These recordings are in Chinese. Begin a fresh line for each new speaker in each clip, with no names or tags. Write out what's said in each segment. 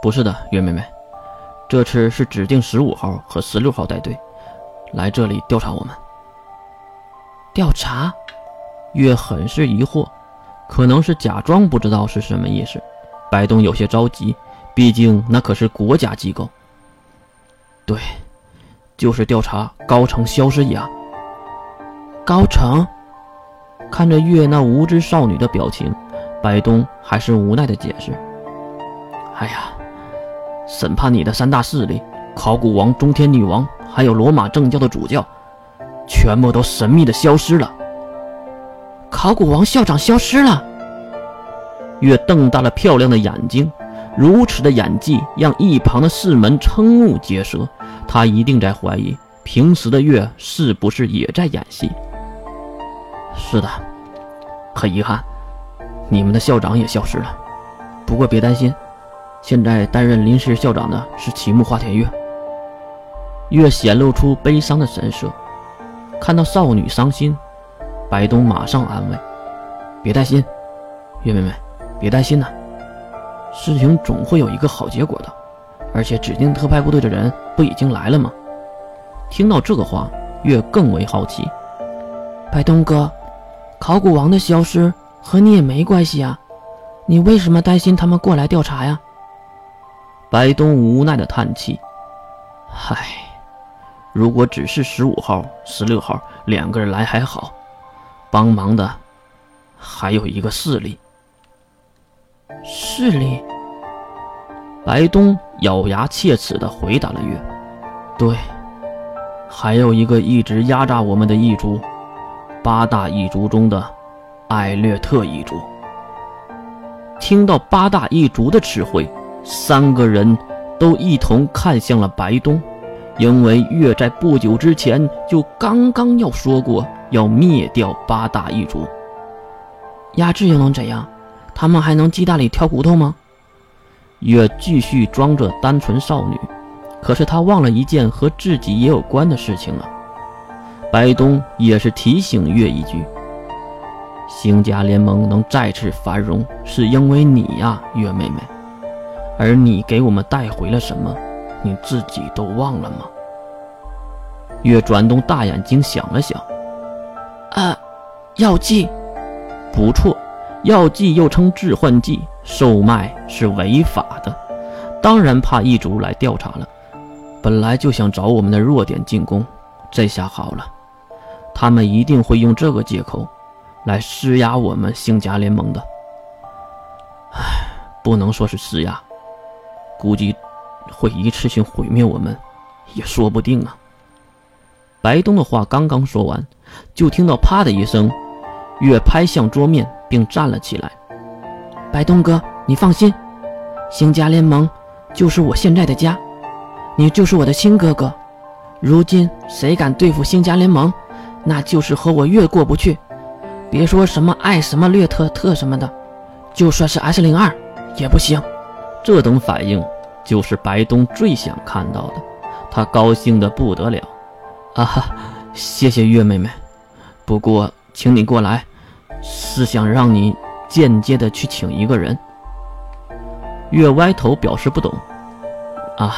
不是的，月妹妹，这次是指定十五号和十六号带队来这里调查我们。
调查？
月很是疑惑，可能是假装不知道是什么意思。白东有些着急，毕竟那可是国家机构。对，就是调查高城消失一案。
高城
看着月那无知少女的表情，白东还是无奈的解释：“哎呀，审判你的三大势力——考古王、中天女王，还有罗马正教的主教，全部都神秘的消失了。
考古王校长消失了。”
月瞪大了漂亮的眼睛，如此的演技让一旁的士们瞠目结舌。他一定在怀疑，平时的月是不是也在演戏？是的，很遗憾，你们的校长也消失了。不过别担心，现在担任临时校长的是齐木花田月。月显露出悲伤的神色，看到少女伤心，白东马上安慰：“别担心，月妹妹。”别担心呐，事情总会有一个好结果的。而且指定特派部队的人不已经来了吗？听到这个话，月更为好奇。
白东哥，考古王的消失和你也没关系啊，你为什么担心他们过来调查呀？
白东无奈的叹气：“唉，如果只是十五号、十六号两个人来还好，帮忙的还有一个势力。”
势力，
白东咬牙切齿地回答了月：“对，还有一个一直压榨我们的异族，八大异族中的艾略特异族。”听到八大异族的词汇，三个人都一同看向了白东，因为月在不久之前就刚刚要说过要灭掉八大异族，
压制又能怎样？他们还能鸡蛋里挑骨头吗？
月继续装着单纯少女，可是他忘了一件和自己也有关的事情了。白东也是提醒月一句：“星家联盟能再次繁荣，是因为你呀，月妹妹。而你给我们带回了什么，你自己都忘了吗？”月转动大眼睛想了想：“
啊，药剂，
不错。”药剂又称致幻剂，售卖是违法的，当然怕异族来调查了。本来就想找我们的弱点进攻，这下好了，他们一定会用这个借口来施压我们星甲联盟的。唉，不能说是施压，估计会一次性毁灭我们，也说不定啊。白东的话刚刚说完，就听到啪的一声，月拍向桌面。并站了起来。
白东哥，你放心，星家联盟就是我现在的家，你就是我的亲哥哥。如今谁敢对付星家联盟，那就是和我越过不去。别说什么爱什么略特特什么的，就算是 S 零二也不行。
这等反应就是白东最想看到的，他高兴的不得了。啊哈，谢谢月妹妹。不过，请你过来。是想让你间接的去请一个人。月歪头表示不懂。啊，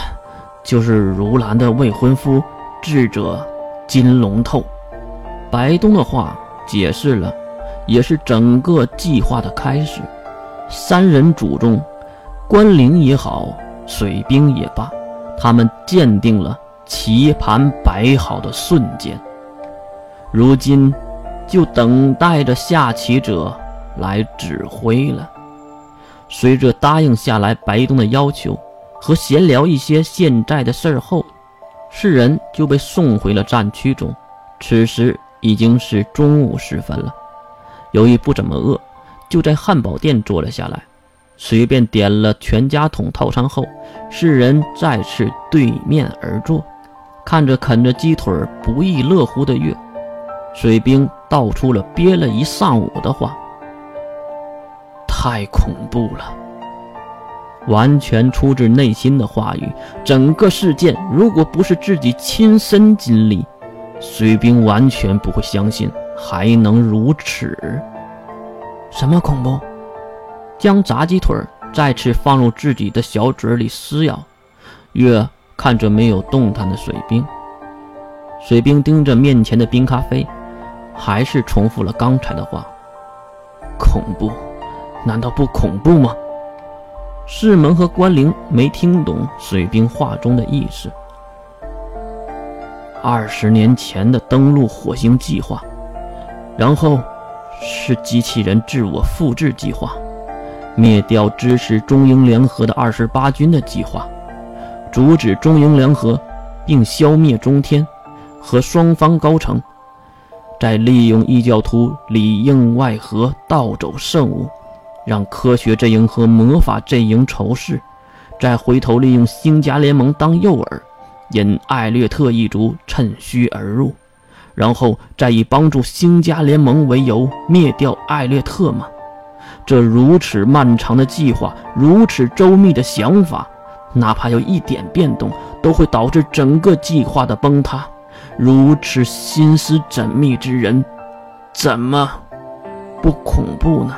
就是如兰的未婚夫智者金龙透。白东的话解释了，也是整个计划的开始。三人组中，关灵也好，水兵也罢，他们鉴定了棋盘摆好的瞬间。如今。就等待着下棋者来指挥了。随着答应下来白东的要求和闲聊一些现在的事儿后，四人就被送回了战区中。此时已经是中午时分了，由于不怎么饿，就在汉堡店坐了下来，随便点了全家桶套餐后，四人再次对面而坐，看着啃着鸡腿不亦乐乎的月。水兵道出了憋了一上午的话，太恐怖了，完全出自内心的话语。整个事件如果不是自己亲身经历，水兵完全不会相信还能如此。
什么恐怖？
将炸鸡腿再次放入自己的小嘴里撕咬。月看着没有动弹的水兵，水兵盯着面前的冰咖啡，还是重复了刚才的话：“恐怖，难道不恐怖吗？”士门和关灵没听懂水兵话中的意思。二十年前的登陆火星计划，然后是机器人自我复制计划，灭掉支持中英联合的二十八军的计划。阻止中英联合，并消灭中天和双方高层，再利用异教徒里应外合盗走圣物，让科学阵营和魔法阵营仇视，再回头利用星家联盟当诱饵，引艾略特一族趁虚而入，然后再以帮助星家联盟为由灭掉艾略特吗？这如此漫长的计划，如此周密的想法。哪怕有一点变动，都会导致整个计划的崩塌。如此心思缜密之人，怎么不恐怖呢？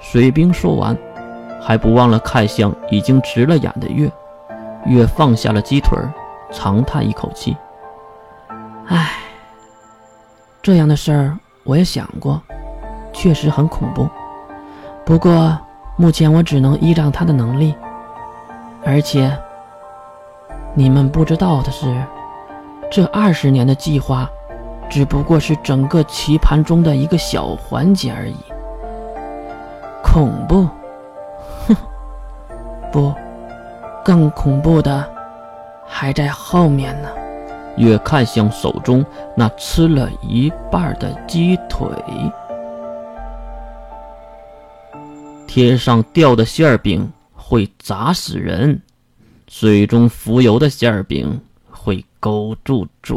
水兵说完，还不忘了看向已经直了眼的月。月放下了鸡腿，长叹一口气：“
唉，这样的事儿我也想过，确实很恐怖。不过目前我只能依仗他的能力。”而且，你们不知道的是，这二十年的计划，只不过是整个棋盘中的一个小环节而已。恐怖，哼，不，更恐怖的还在后面呢。
月看向手中那吃了一半的鸡腿，天上掉的馅饼。会砸死人，水中浮游的馅饼会勾住嘴。